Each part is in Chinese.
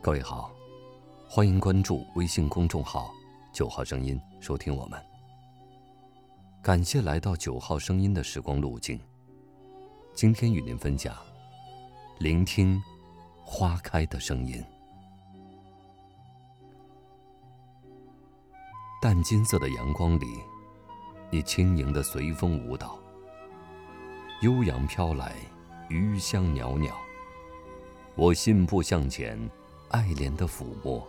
各位好，欢迎关注微信公众号“九号声音”，收听我们。感谢来到九号声音的时光路径。今天与您分享，聆听花开的声音。淡金色的阳光里，你轻盈的随风舞蹈，悠扬飘来余香袅袅。我信步向前，爱怜的抚摸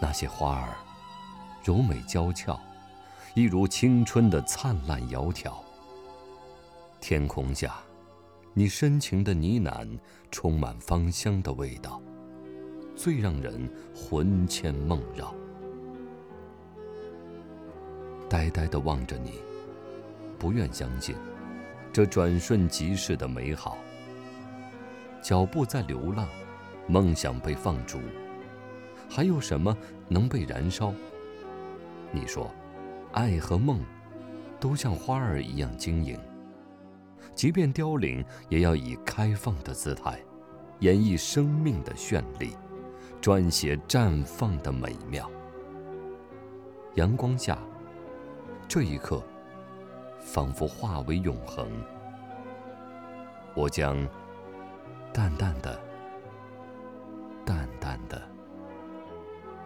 那些花儿，柔美娇俏，一如青春的灿烂窈窕。天空下，你深情的呢喃，充满芳香的味道，最让人魂牵梦绕。呆呆的望着你，不愿相信，这转瞬即逝的美好。脚步在流浪，梦想被放逐，还有什么能被燃烧？你说，爱和梦，都像花儿一样晶莹。即便凋零，也要以开放的姿态，演绎生命的绚丽，撰写绽放的美妙。阳光下。这一刻，仿佛化为永恒。我将淡淡的、